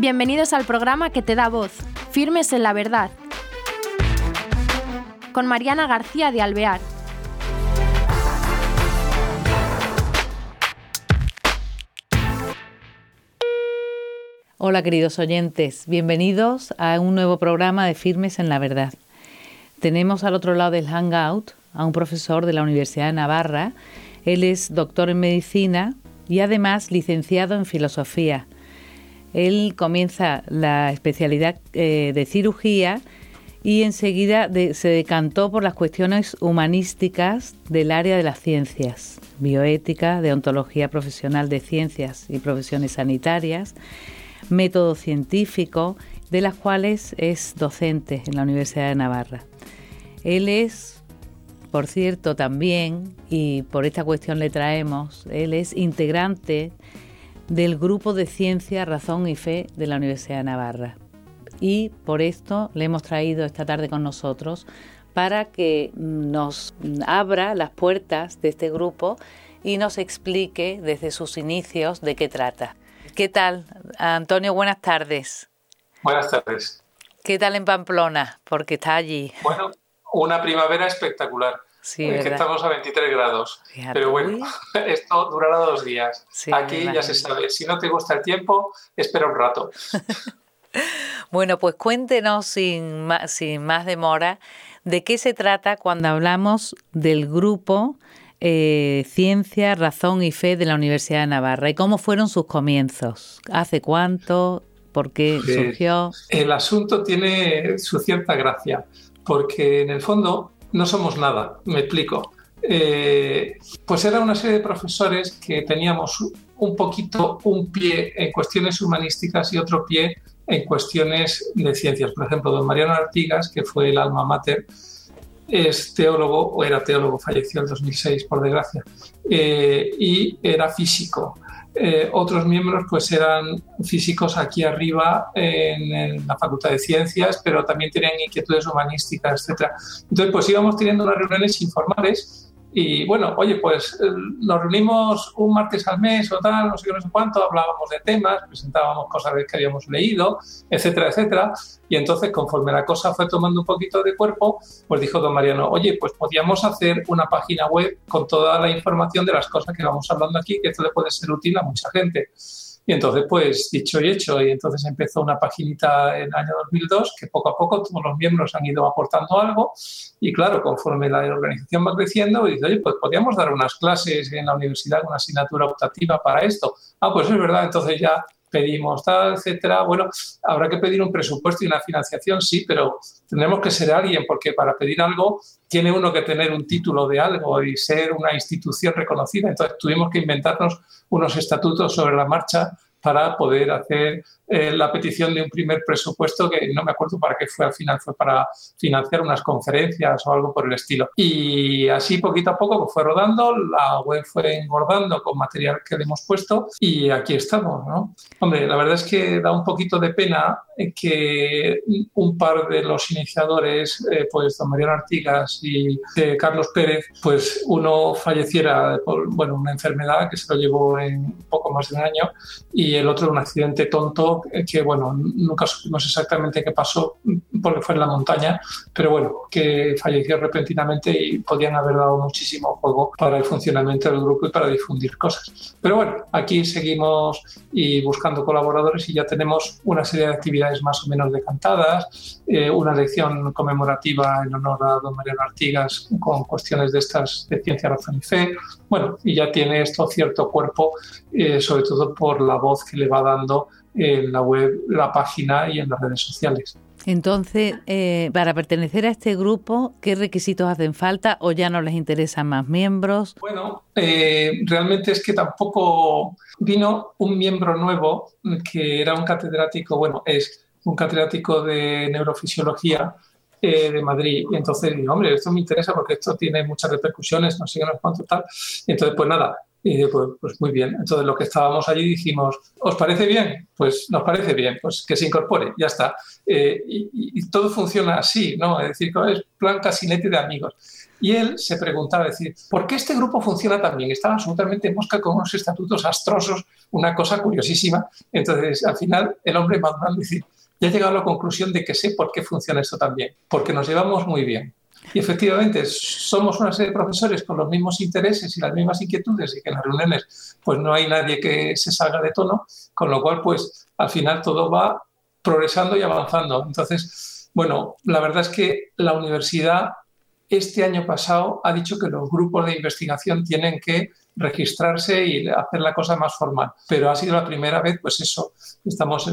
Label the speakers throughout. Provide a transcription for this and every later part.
Speaker 1: Bienvenidos al programa que te da voz, Firmes en la Verdad, con Mariana García de Alvear.
Speaker 2: Hola queridos oyentes, bienvenidos a un nuevo programa de Firmes en la Verdad. Tenemos al otro lado del Hangout a un profesor de la Universidad de Navarra. Él es doctor en medicina y además licenciado en filosofía. Él comienza la especialidad eh, de cirugía y enseguida se decantó por las cuestiones humanísticas del área de las ciencias, bioética, deontología profesional de ciencias y profesiones sanitarias, método científico, de las cuales es docente en la Universidad de Navarra. Él es, por cierto, también, y por esta cuestión le traemos, él es integrante del Grupo de Ciencia, Razón y Fe de la Universidad de Navarra. Y por esto le hemos traído esta tarde con nosotros para que nos abra las puertas de este grupo y nos explique desde sus inicios de qué trata. ¿Qué tal, Antonio? Buenas tardes.
Speaker 3: Buenas tardes.
Speaker 2: ¿Qué tal en Pamplona? Porque está allí.
Speaker 3: Bueno, una primavera espectacular. Sí, que estamos a 23 grados. Pero bueno, esto durará dos días. Aquí ya se sabe, si no te gusta el tiempo, espera un rato.
Speaker 2: bueno, pues cuéntenos sin más, sin más demora de qué se trata cuando hablamos del grupo eh, Ciencia, Razón y Fe de la Universidad de Navarra y cómo fueron sus comienzos. ¿Hace cuánto? ¿Por qué surgió?
Speaker 3: El asunto tiene su cierta gracia, porque en el fondo no somos nada, me explico. Eh, pues era una serie de profesores que teníamos un poquito un pie en cuestiones humanísticas y otro pie en cuestiones de ciencias. Por ejemplo, don Mariano Artigas, que fue el alma mater, es teólogo, o era teólogo, falleció en 2006, por desgracia, eh, y era físico. Eh, otros miembros pues eran físicos aquí arriba en, la Facultad de Ciencias, pero también tenían inquietudes humanísticas, etc. Entonces pues íbamos teniendo unas reuniones informales y bueno, oye, pues eh, nos reunimos un martes al mes o tal, no sé qué, no sé cuánto, hablábamos de temas, presentábamos cosas que habíamos leído, etcétera, etcétera. Y entonces, conforme la cosa fue tomando un poquito de cuerpo, pues dijo don Mariano, oye, pues podíamos hacer una página web con toda la información de las cosas que vamos hablando aquí, que esto le puede ser útil a mucha gente. Y entonces, pues dicho y hecho, y entonces empezó una paginita en el año 2002 que poco a poco todos los miembros han ido aportando algo y claro, conforme la organización va creciendo, dice, oye, pues podríamos dar unas clases en la universidad, una asignatura optativa para esto. Ah, pues es verdad, entonces ya pedimos tal, etcétera. Bueno, habrá que pedir un presupuesto y una financiación, sí, pero tendremos que ser alguien, porque para pedir algo tiene uno que tener un título de algo y ser una institución reconocida. Entonces tuvimos que inventarnos unos estatutos sobre la marcha para poder hacer eh, la petición de un primer presupuesto que no me acuerdo para qué fue al final, fue para financiar unas conferencias o algo por el estilo. Y así poquito a poco fue rodando, la web fue engordando con material que le hemos puesto y aquí estamos, ¿no? Hombre, la verdad es que da un poquito de pena que un par de los iniciadores, eh, pues don Mariano Artigas y eh, Carlos Pérez, pues uno falleciera por bueno, una enfermedad que se lo llevó en poco más de un año y el otro un accidente tonto que, bueno, nunca supimos exactamente qué pasó porque fue en la montaña, pero bueno, que falleció repentinamente y podían haber dado muchísimo juego para el funcionamiento del grupo y para difundir cosas. Pero bueno, aquí seguimos y buscando colaboradores y ya tenemos una serie de actividades más o menos decantadas, eh, una lección conmemorativa en honor a don Mariano Artigas con cuestiones de estas de ciencia, razón y fe. Bueno, y ya tiene esto cierto cuerpo, eh, sobre todo por la voz que le va dando en la web, la página y en las redes sociales.
Speaker 2: Entonces, eh, para pertenecer a este grupo, ¿qué requisitos hacen falta o ya no les interesan más miembros?
Speaker 3: Bueno, realmente es que tampoco vino un miembro nuevo que era un catedrático, bueno, es un catedrático de neurofisiología eh, de Madrid. Y entonces hombre, esto me interesa porque esto tiene muchas repercusiones, no sé qué, no cuánto tal. Entonces, pues nada, Y pues, pues, muy bien. Entonces lo que estábamos allí dijimos, ¿os parece bien? Pues nos parece bien, pues que se incorpore, ya está. Eh, y, todo funciona así, ¿no? Es decir, es plan casinete de amigos. Y él se preguntaba, decir, ¿por qué este grupo funciona tan bien? Estaba absolutamente en mosca con unos estatutos astrosos, una cosa curiosísima. Entonces, al final, el hombre madurando decir, ya he llegado a la conclusión de que sé por qué funciona esto tan bien, porque nos llevamos muy bien. Y efectivamente, somos una serie de profesores con los mismos intereses y las mismas inquietudes y que en las reuniones pues no hay nadie que se salga de tono, con lo cual pues al final todo va progresando y avanzando. Entonces, bueno, la verdad es que la universidad este año pasado ha dicho que los grupos de investigación tienen que registrarse y hacer la cosa más formal. Pero ha sido la primera vez, pues eso, estamos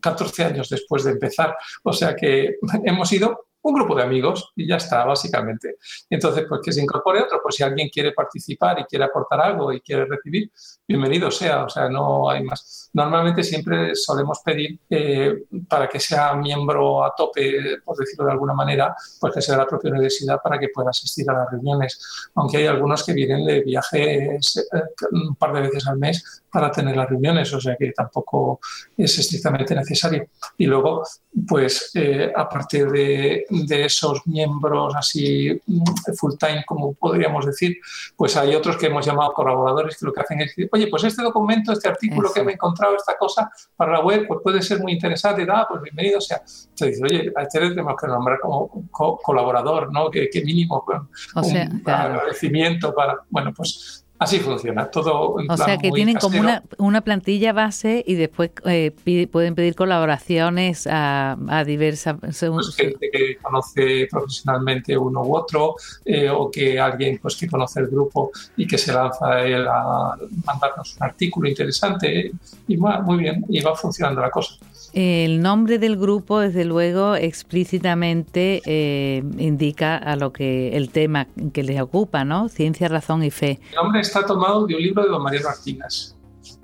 Speaker 3: 14 años después de empezar. O sea que hemos ido un grupo de amigos y ya está, básicamente. Entonces, pues que se incorpore otro, pues si alguien quiere participar y quiere aportar algo y quiere recibir, bienvenido sea, o sea, no hay más. Normalmente siempre solemos pedir eh, para que sea miembro a tope, por decirlo de alguna manera, pues que sea la propia universidad para que pueda asistir a las reuniones, aunque hay algunos que vienen de viajes eh, un par de veces al mes para tener las reuniones, o sea que tampoco es estrictamente necesario. Y luego, pues eh, a partir de, de, esos miembros así mm, full time, como podríamos decir, pues hay otros que hemos llamado colaboradores que lo que hacen es decir, oye, pues este documento, este artículo que me he encontrado, esta cosa para la web, pues puede ser muy interesante, da, pues bienvenido sea. Entonces dice, oye, a este le tenemos que nombrar como colaborador, ¿no? Que, mínimo pues, un agradecimiento para, bueno, pues Así funciona, todo.
Speaker 2: o sea que tienen como una, una, plantilla base y después eh, pueden pedir colaboraciones a, a diversas.
Speaker 3: Pues gente que conoce profesionalmente uno u otro eh, o que alguien pues que conoce el grupo y que se lanza a él a mandarnos un artículo interesante y muy bien, y va funcionando la cosa.
Speaker 2: El nombre del grupo, desde luego, explícitamente eh, indica a lo que el tema que les ocupa, ¿no? Ciencia, razón y fe.
Speaker 3: El nombre está tomado de un libro de don María Martínez,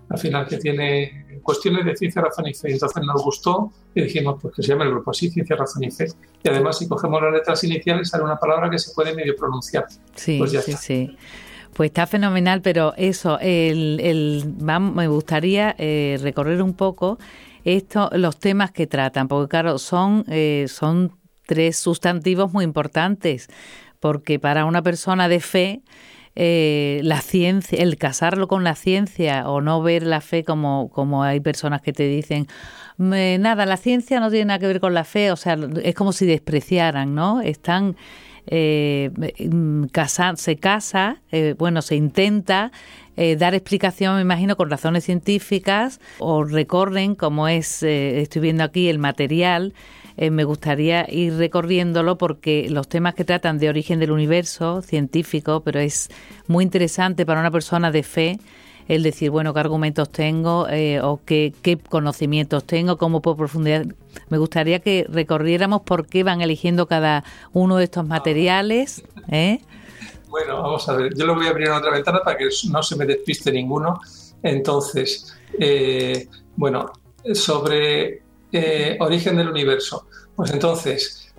Speaker 3: al final que tiene cuestiones de ciencia, razón y fe. Entonces nos gustó y dijimos pues que se llame el grupo así, ciencia, razón y fe. Y además si cogemos las letras iniciales sale una palabra que se puede medio pronunciar.
Speaker 2: Sí, pues sí, sí. Pues está fenomenal, pero eso, el, el, me gustaría eh, recorrer un poco esto, los temas que tratan, porque claro, son, eh, son tres sustantivos muy importantes, porque para una persona de fe, eh, la ciencia, el casarlo con la ciencia o no ver la fe como, como hay personas que te dicen, nada, la ciencia no tiene nada que ver con la fe, o sea, es como si despreciaran, ¿no? Están eh, mm, se casa, eh, bueno, se intenta eh, dar explicación, me imagino, con razones científicas o recorren, como es, estoy viendo aquí, el material. me gustaría ir recorriéndolo porque los temas que tratan de origen del universo científico, pero es muy interesante para una persona de fe el decir, bueno, qué argumentos tengo eh, o qué, conocimientos tengo, cómo puedo profundizar. Me gustaría que recorriéramos por qué van eligiendo cada uno de estos materiales. ¿eh?
Speaker 3: Bueno, vamos a ver. Yo lo voy a abrir en otra ventana para que no se me despiste ninguno. Entonces, eh, bueno, sobre origen del universo. Pues entonces,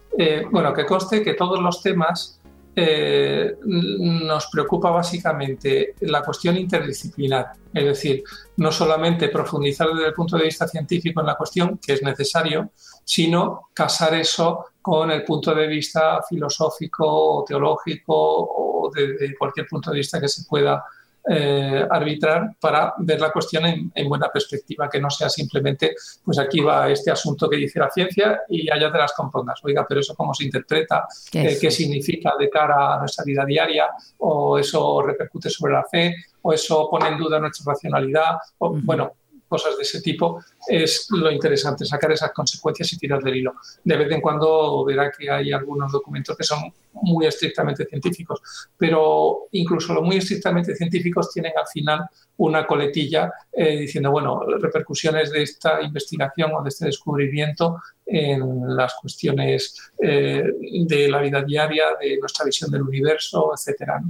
Speaker 3: bueno, que conste que todos los temas eh, nos preocupa básicamente la cuestión interdisciplinar, es decir, no solamente profundizar desde el punto de vista científico en la cuestión, que es necesario, sino casar eso con el punto de vista filosófico o teológico o de cualquier punto de vista que se pueda eh, arbitrar para ver la cuestión en, buena perspectiva, que no sea simplemente, pues aquí va este asunto que dice la ciencia y allá te las compongas. Oiga, pero eso cómo se interpreta, eh, qué significa de cara a nuestra vida diaria, o eso repercute sobre la fe, o eso pone en duda nuestra racionalidad, o, bueno, cosas de ese tipo, es lo interesante, sacar esas consecuencias y tirar del hilo. De vez en cuando verá que hay algunos documentos que son muy estrictamente científicos, pero incluso los muy estrictamente científicos tienen al final una coletilla eh, diciendo, bueno, repercusiones de esta investigación o de este descubrimiento en las cuestiones eh, de la vida diaria, de nuestra visión del universo, etcétera.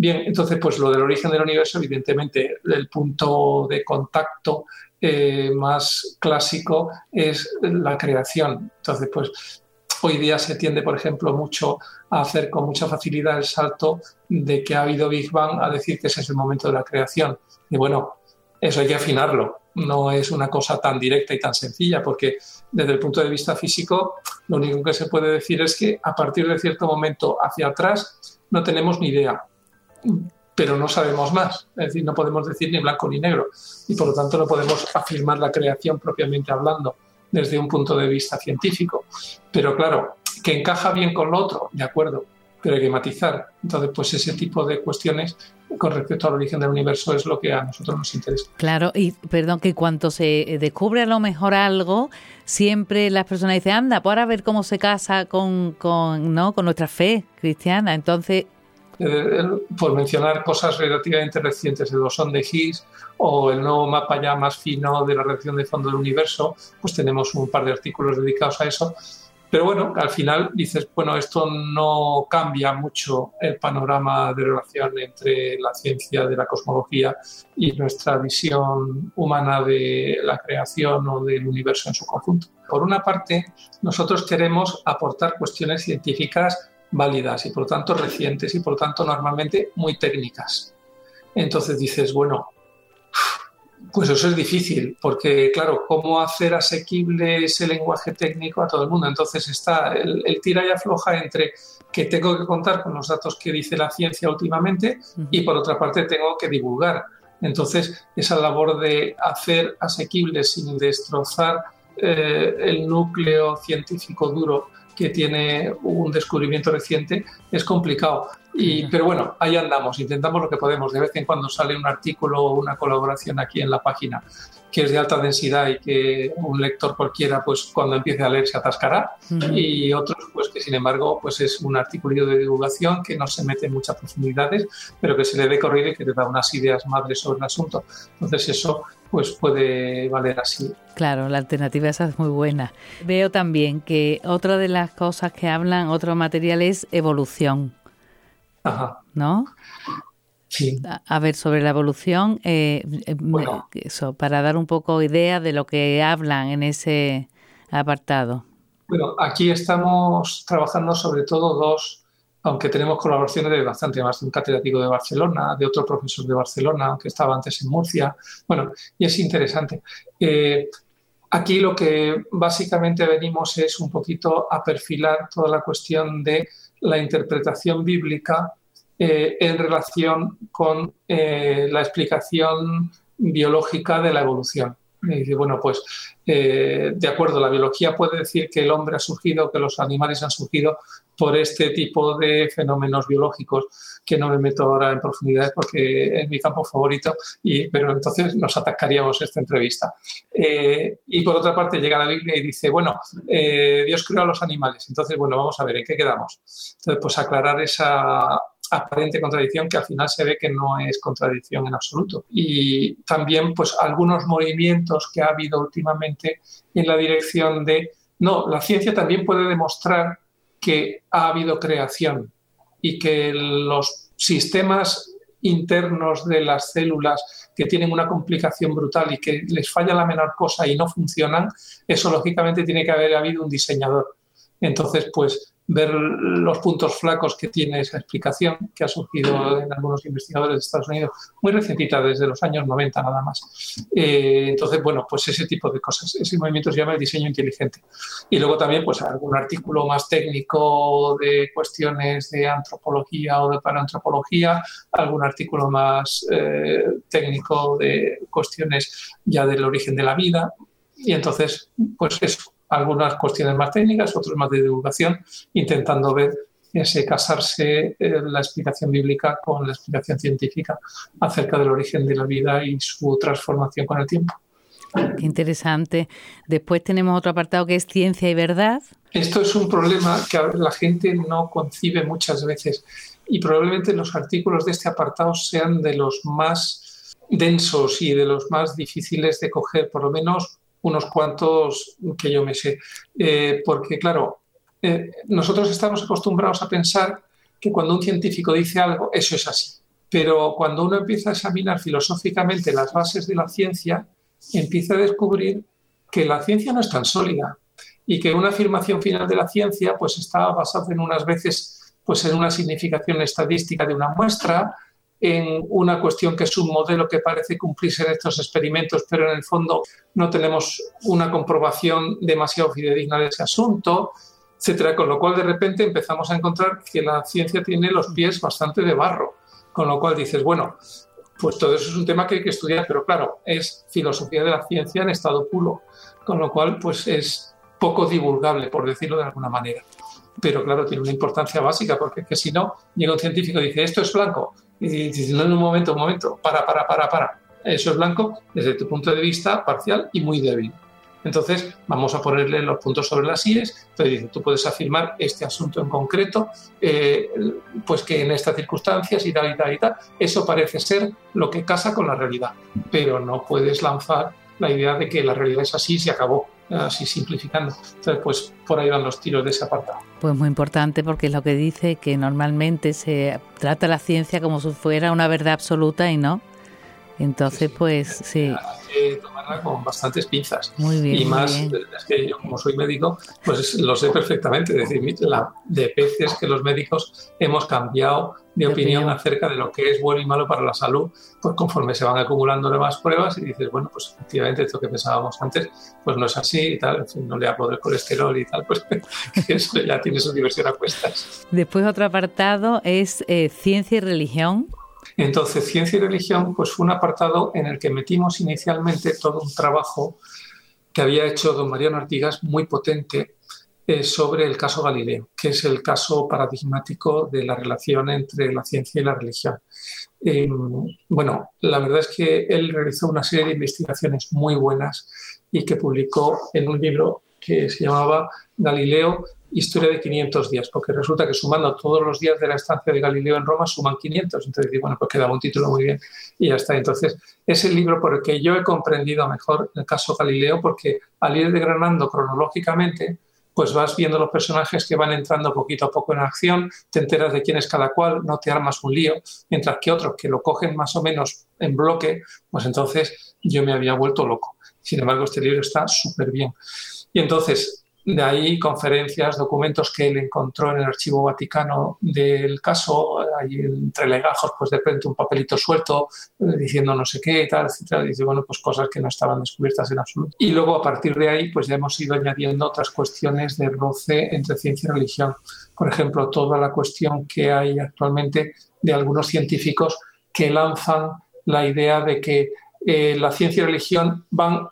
Speaker 3: Bien, entonces, pues lo del origen del universo, evidentemente, el punto de contacto eh, más clásico es la creación. Entonces, pues Hoy día se tiende, por ejemplo, mucho a hacer con mucha facilidad el salto de que ha habido Big Bang a decir que ese es el momento de la creación. Y bueno, eso hay que afinarlo. No es una cosa tan directa y tan sencilla, porque desde el punto de vista físico, lo único que se puede decir es que a partir de cierto momento hacia atrás no tenemos ni idea, pero no sabemos más. Es decir, no podemos decir ni blanco ni negro y por lo tanto no podemos afirmar la creación propiamente hablando desde un punto de vista científico. Pero claro, que encaja bien con lo otro, de acuerdo, pero hay que matizar. Entonces, pues ese tipo de cuestiones con respecto al origen del universo es lo que a nosotros nos interesa.
Speaker 2: Claro, y perdón que cuando se descubre a lo mejor algo, siempre las personas dicen, anda, pues ahora ver cómo se casa con, con, ¿no? con nuestra fe cristiana. Entonces,
Speaker 3: eh, por mencionar cosas relativamente recientes, el bosón de Higgs o el nuevo mapa ya más fino de la reacción de fondo del universo, pues tenemos un par de artículos dedicados a eso. Pero bueno, al final dices, bueno, esto no cambia mucho el panorama de relación entre la ciencia de la cosmología y nuestra visión humana de la creación o del universo en su conjunto. Por una parte, nosotros queremos aportar cuestiones científicas válidas y por lo tanto recientes y por lo tanto normalmente muy técnicas. Entonces dices, bueno, pues eso es difícil, porque claro, ¿cómo hacer asequible ese lenguaje técnico a todo el mundo? Entonces está el, tira y afloja entre que tengo que contar con los datos que dice la ciencia últimamente y por otra parte tengo que divulgar. Entonces, esa labor de hacer asequible sin destrozar eh, el núcleo científico duro que tiene un descubrimiento reciente, es complicado. Y, pero bueno, ahí andamos, intentamos lo que podemos. De vez en cuando sale un artículo o una colaboración aquí en la página que es de alta densidad y que un lector cualquiera, pues cuando empiece a leer se atascará. Y otros, pues que sin embargo, pues es un artículo de divulgación que no se mete en muchas profundidades, pero que se le dé corrido y que te da unas ideas madres sobre el asunto. Entonces eso pues puede valer así.
Speaker 2: Claro, la alternativa esa es muy buena. Veo también que otra de las cosas que hablan, otro material es evolución.
Speaker 3: Ajá.
Speaker 2: ¿No?
Speaker 3: Sí.
Speaker 2: A, ver, sobre la evolución, eh, eh, eso, para dar un poco idea de lo que hablan en ese apartado.
Speaker 3: Bueno, aquí estamos trabajando sobre todo dos aunque tenemos colaboraciones de bastante más, de un catedrático de Barcelona, de otro profesor de Barcelona, aunque estaba antes en Murcia. Bueno, y es interesante. Eh, aquí lo que básicamente venimos es un poquito a perfilar toda la cuestión de la interpretación bíblica eh, en relación con eh, la explicación biológica de la evolución. Y bueno, pues de acuerdo, la biología puede decir que el hombre ha surgido, que los animales han surgido por este tipo de fenómenos biológicos que no me meto ahora en profundidad porque es mi campo favorito, y, pero entonces nos atacaríamos esta entrevista. Eh, y por otra parte llega la Biblia y dice, bueno, eh, Dios creó a los animales, entonces, bueno, vamos a ver, ¿en qué quedamos? Entonces, pues aclarar esa aparente contradicción que al final se ve que no es contradicción en absoluto. Y también, pues, algunos movimientos que ha habido últimamente en la dirección de, no, la ciencia también puede demostrar que ha habido creación y que los sistemas internos de las células que tienen una complicación brutal y que les falla la menor cosa y no funcionan, eso lógicamente tiene que haber habido un diseñador. Entonces, pues ver los puntos flacos que tiene esa explicación que ha surgido en algunos investigadores de Estados Unidos, muy recientita, desde los años 90 nada más. Eh, entonces, bueno, pues ese tipo de cosas, ese movimiento se llama el diseño inteligente. Y luego también, pues algún artículo más técnico de cuestiones de antropología o de paleoantropología, algún artículo más eh, técnico de cuestiones ya del origen de la vida. Y entonces, pues eso, algunas cuestiones más técnicas, otras más de divulgación, intentando ver ese casarse eh, la explicación bíblica con la explicación científica acerca del origen de la vida y su transformación con el tiempo.
Speaker 2: Qué interesante. Después tenemos otro apartado que es ciencia y verdad.
Speaker 3: Esto es un problema que la gente no concibe muchas veces y probablemente los artículos de este apartado sean de los más densos y de los más difíciles de coger, por lo menos unos cuantos que yo me sé. Eh, porque, claro, eh, nosotros estamos acostumbrados a pensar que cuando un científico dice algo, eso es así. Pero cuando uno empieza a examinar filosóficamente las bases de la ciencia, empieza a descubrir que la ciencia no es tan sólida y que una afirmación final de la ciencia pues está basada en unas veces pues en una significación estadística de una muestra, en una cuestión que es un modelo que parece cumplirse en estos experimentos, pero en el fondo no tenemos una comprobación demasiado fidedigna de ese asunto, etcétera. Con lo cual, de repente empezamos a encontrar que la ciencia tiene los pies bastante de barro. Con lo cual dices, bueno, pues todo eso es un tema que hay que estudiar, pero claro, es filosofía de la ciencia en estado puro, con lo cual, pues es poco divulgable, por decirlo de alguna manera. Pero claro, tiene una importancia básica, porque que si no, llega un científico y dice, esto es blanco, y dices, no, en un momento, un momento, para, para, para, para. Eso es blanco desde tu punto de vista parcial y muy débil. Entonces, vamos a ponerle los puntos sobre las IES. Entonces, dice, tú puedes afirmar este asunto en concreto, eh, pues que en estas circunstancias y tal y tal y tal, eso parece ser lo que casa con la realidad. Pero no puedes lanzar la idea de que la realidad es así y se acabó así simplificando. Entonces, pues por ahí van los tiros de ese apartado.
Speaker 2: Pues muy importante porque es lo que dice que normalmente se trata la ciencia como si fuera una verdad absoluta y no. Entonces, pues sí.
Speaker 3: Hay que tomarla con bastantes pinzas.
Speaker 2: Muy bien.
Speaker 3: Y más,
Speaker 2: bien.
Speaker 3: es que yo como soy médico, pues lo sé perfectamente. Es decir, la, de veces que los médicos hemos cambiado de, de opinión, opinión, acerca de lo que es bueno y malo para la salud, pues conforme se van acumulando nuevas pruebas y dices, bueno, pues efectivamente esto que pensábamos antes, pues no es así y tal, en fin, no le hablo del colesterol y tal, pues eso ya tiene su diversión a cuestas.
Speaker 2: Después otro apartado es eh, ciencia y religión.
Speaker 3: Entonces, ciencia y religión, pues fue un apartado en el que metimos inicialmente todo un trabajo que había hecho don Mariano Artigas muy potente eh, sobre el caso Galileo, que es el caso paradigmático de la relación entre la ciencia y la religión. Eh, bueno, la verdad es que él realizó una serie de investigaciones muy buenas y que publicó en un libro que se llamaba Galileo, Historia de 500 días, porque resulta que sumando todos los días de la estancia de Galileo en Roma suman 500, entonces bueno, pues quedaba un título muy bien y ya está. Entonces, es el libro por el que yo he comprendido mejor el caso Galileo, porque al ir degranando cronológicamente, pues vas viendo los personajes que van entrando poquito a poco en acción, te enteras de quién es cada cual, no te armas un lío, mientras que otros que lo cogen más o menos en bloque, pues entonces yo me había vuelto loco. Sin embargo, este libro está súper bien. Y entonces, de ahí conferencias, documentos que él encontró en el archivo vaticano del caso, ahí entre legajos, pues de repente un papelito suelto diciendo no sé qué, tal, etcétera. Dice, bueno, pues cosas que no estaban descubiertas en absoluto. Y luego a partir de ahí, pues ya hemos ido añadiendo otras cuestiones de roce entre ciencia y religión. Por ejemplo, toda la cuestión que hay actualmente de algunos científicos que lanzan la idea de que eh, la ciencia y religión van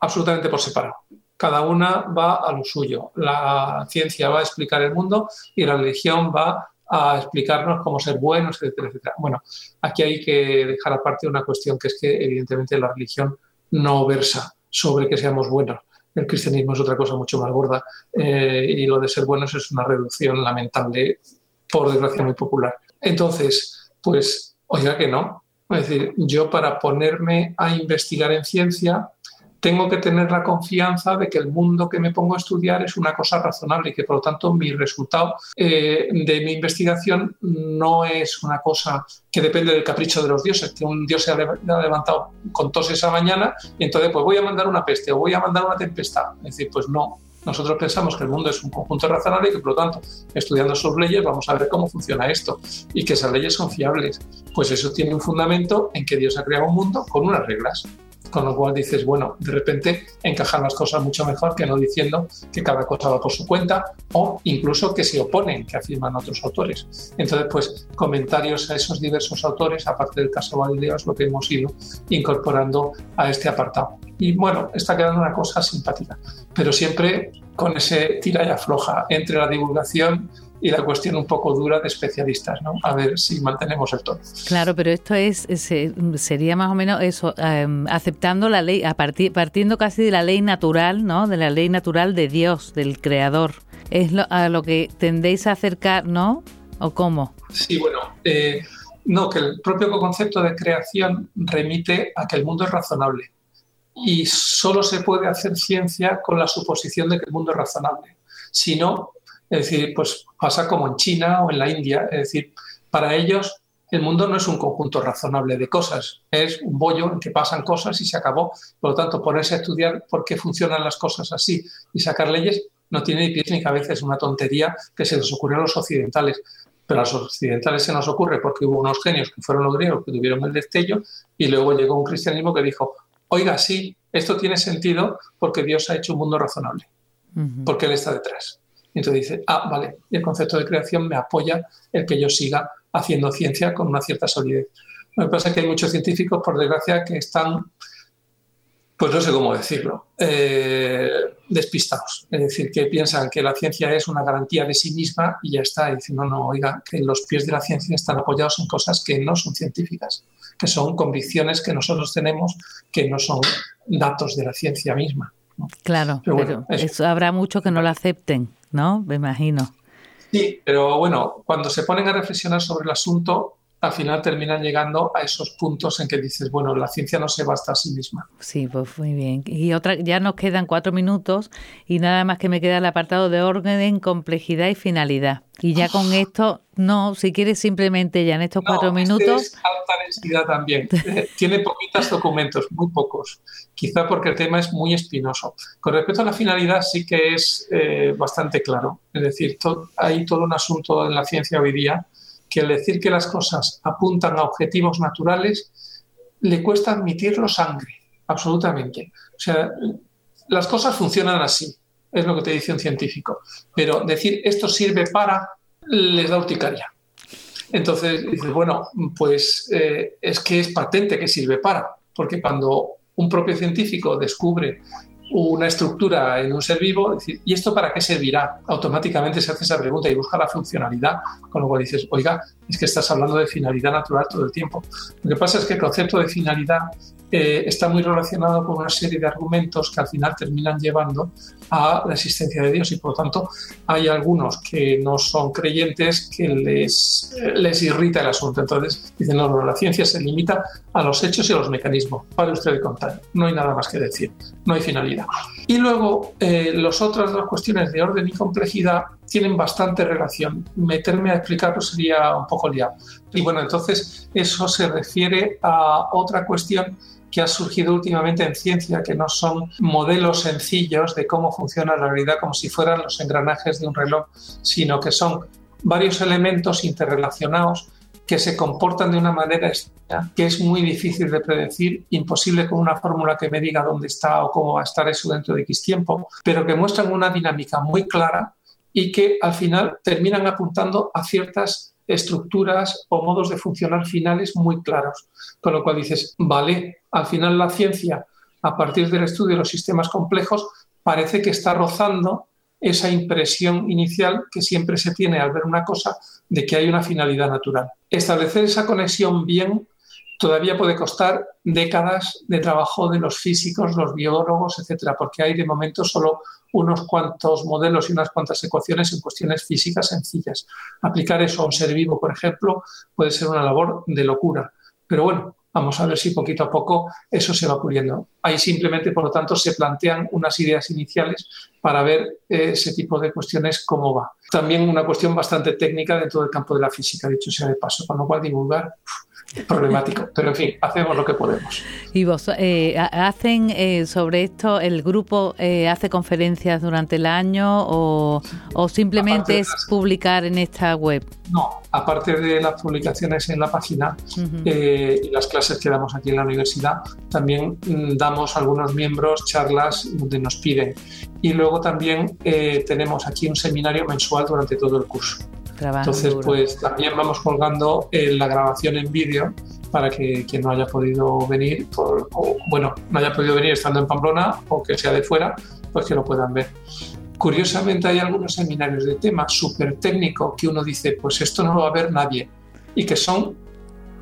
Speaker 3: absolutamente por separado cada una va a lo suyo. La ciencia va a explicar el mundo y la religión va a explicarnos cómo ser buenos, etcétera, etcétera. Bueno, aquí hay que dejar aparte una cuestión que es que evidentemente la religión no versa sobre que seamos buenos. El cristianismo es otra cosa mucho más gorda eh, y lo de ser buenos es una reducción lamentable, por desgracia muy popular. Entonces, pues, oiga que no. Es decir, yo para ponerme a investigar en ciencia tengo que tener la confianza de que el mundo que me pongo a estudiar es una cosa razonable y que por lo tanto mi resultado eh, de mi investigación no es una cosa que depende del capricho de los dioses, que un dios se ha levantado con tos esa mañana y entonces pues voy a mandar una peste o voy a mandar una tempestad. Es decir, pues no, nosotros pensamos que el mundo es un conjunto razonable y que, por lo tanto, estudiando sus leyes, vamos a ver cómo funciona esto y que esas leyes son fiables. Pues eso tiene un fundamento en que Dios ha creado un mundo con unas reglas con lo cual dices, bueno, de repente encajan las cosas mucho mejor que no diciendo que cada cosa va por su cuenta o incluso que se oponen, que afirman otros autores. Entonces, pues comentarios a esos diversos autores, aparte del caso Galileo, es lo que hemos ido incorporando a este apartado. Y bueno, está quedando una cosa simpática, pero siempre con ese tira y afloja entre la divulgación y la cuestión un poco dura de especialistas, ¿no? A ver si mantenemos el tono.
Speaker 2: Claro, pero esto es, sería más o menos eso, eh, aceptando la ley, a partir, partiendo casi de la ley natural, ¿no? De la ley natural de Dios, del Creador. Es lo, a lo que tendéis a acercar, ¿no? ¿O cómo?
Speaker 3: Sí, bueno, eh, no, que el propio concepto de creación remite a que el mundo es razonable y solo se puede hacer ciencia con la suposición de que el mundo es razonable. Si no, es decir, pues pasa como en China o en la India. Es decir, para ellos el mundo no es un conjunto razonable de cosas, es un bollo en que pasan cosas y se acabó. Por lo tanto, ponerse a estudiar por qué funcionan las cosas así y sacar leyes no tiene ni pies ni cabeza, es una tontería que se les ocurrió a los occidentales. Pero a los occidentales se nos ocurre porque hubo unos genios que fueron los griegos que tuvieron el destello y luego llegó un cristianismo que dijo, oiga, sí, esto tiene sentido porque Dios ha hecho un mundo razonable, porque Él está detrás. Y entonces dice, ah, vale, el concepto de creación me apoya el que yo siga haciendo ciencia con una cierta solidez. Lo que pasa es que hay muchos científicos, por desgracia, que están pues no sé cómo decirlo, eh, despistados. Es decir, que piensan que la ciencia es una garantía de sí misma y ya está. Y dicen, no, no, oiga, que los pies de la ciencia están apoyados en cosas que no son científicas, que son convicciones que nosotros tenemos, que no son datos de la ciencia misma.
Speaker 2: Claro, pero, eso. habrá mucho que no lo acepten, ¿no? Me imagino.
Speaker 3: Sí, pero bueno, cuando se ponen a reflexionar sobre el asunto, al final terminan llegando a esos puntos en que dices, bueno, la ciencia no se basta a sí misma.
Speaker 2: Sí, pues muy bien. Y otra, ya nos quedan cuatro minutos y nada más que me queda el apartado de orden, complejidad y finalidad. Y ya con esto, no, si quieres simplemente ya en estos cuatro este minutos.
Speaker 3: Es alta densidad también. Eh, tiene poquitos documentos, muy pocos. Quizá porque el tema es muy espinoso. Con respecto a la finalidad, sí que es eh, bastante claro. Es decir, hay todo un asunto en la ciencia hoy día que al decir que las cosas apuntan a objetivos naturales, le cuesta admitirlo sangre, absolutamente. O sea, las cosas funcionan así, es lo que te dice un científico. Pero decir esto sirve para, les da urticaria. Entonces dices, bueno, pues eh, es que es patente que sirve para, porque cuando un propio científico descubre una estructura en un ser vivo, ¿y esto para qué servirá? Automáticamente se hace esa pregunta y busca la funcionalidad, con lo cual dices, oiga, es que estás hablando de finalidad natural todo el tiempo. Lo que pasa es que el concepto de finalidad eh, está muy relacionado con una serie de argumentos que al final terminan llevando a la existencia de Dios y por lo tanto hay algunos que no son creyentes que les, les irrita el asunto. Entonces dicen, no, no, la ciencia se limita a los hechos y a los mecanismos. Para usted de contar, no hay nada más que decir, no hay finalidad. Y luego, eh, las otras dos cuestiones de orden y complejidad tienen bastante relación. Meterme a explicarlo sería un poco liado. Y bueno, entonces eso se refiere a otra cuestión que ha surgido últimamente en ciencia, que no son modelos sencillos de cómo funciona la realidad como si fueran los engranajes de un reloj, sino que son varios elementos interrelacionados que se comportan de una manera que es muy difícil de predecir, imposible con una fórmula que me diga dónde está o cómo va a estar eso dentro de X tiempo, pero que muestran una dinámica muy clara y que al final terminan apuntando a ciertas estructuras o modos de funcionar finales muy claros. Con lo cual dices, vale, al final la ciencia, a partir del estudio de los sistemas complejos, parece que está rozando esa impresión inicial que siempre se tiene al ver una cosa de que hay una finalidad natural. Establecer esa conexión bien todavía puede costar décadas de trabajo de los físicos, los biólogos, etcétera, porque hay de momento solo unos cuantos modelos y unas cuantas ecuaciones en cuestiones físicas sencillas. Aplicar eso a un ser vivo, por ejemplo, puede ser una labor de locura. Pero bueno, vamos a ver si poquito a poco eso se va puliendo. Ahí simplemente, por lo tanto, se plantean unas ideas iniciales para ver eh, ese tipo de cuestiones cómo va. También una cuestión bastante técnica dentro del campo de la física, dicho sea de paso, con lo cual divulgar problemático. Pero en fin, hacemos lo que podemos.
Speaker 2: ¿Y vos eh, hacen eh, sobre esto, el grupo eh, hace conferencias durante el año o, simplemente es publicar en esta web?
Speaker 3: No, aparte de las publicaciones en la página y las clases que damos aquí en la universidad, también mm, damos algunos miembros charlas donde nos piden. Y luego también tenemos aquí un seminario mensual durante todo el curso. Entonces, pues también vamos colgando eh, la grabación en vídeo para que quien no haya podido venir, o bueno, no haya podido venir estando en Pamplona o que sea de fuera, pues que lo puedan ver. Curiosamente hay algunos seminarios de tema súper técnico que uno dice, pues esto no lo va a ver nadie y que son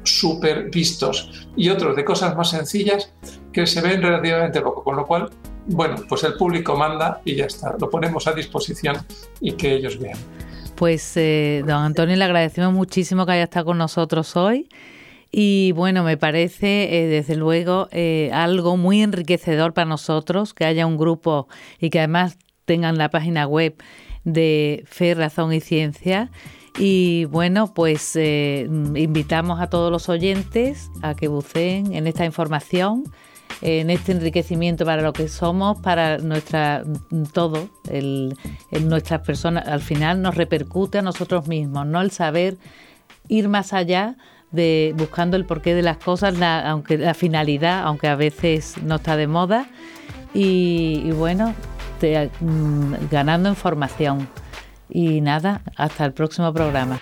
Speaker 3: súper vistos y otros de cosas más sencillas que se ven relativamente poco, con lo cual, bueno, pues el público manda y ya está, lo ponemos a disposición y que ellos vean.
Speaker 2: Pues, eh, don Antonio, le agradecemos muchísimo que haya estado con nosotros hoy. Y bueno, me parece, eh, desde luego, eh, algo muy enriquecedor para nosotros que haya un grupo y que además tengan la página web de Fe, Razón y Ciencia. Y bueno, pues invitamos a todos los oyentes a que buceen en esta información en este enriquecimiento para lo que somos, para nuestra todo, el, nuestras personas, al final nos repercute a nosotros mismos, ¿no? El saber ir más allá de buscando el porqué de las cosas, la, aunque la finalidad, aunque a veces no está de moda, y, bueno, mm, ganando información. Y nada, hasta el próximo programa.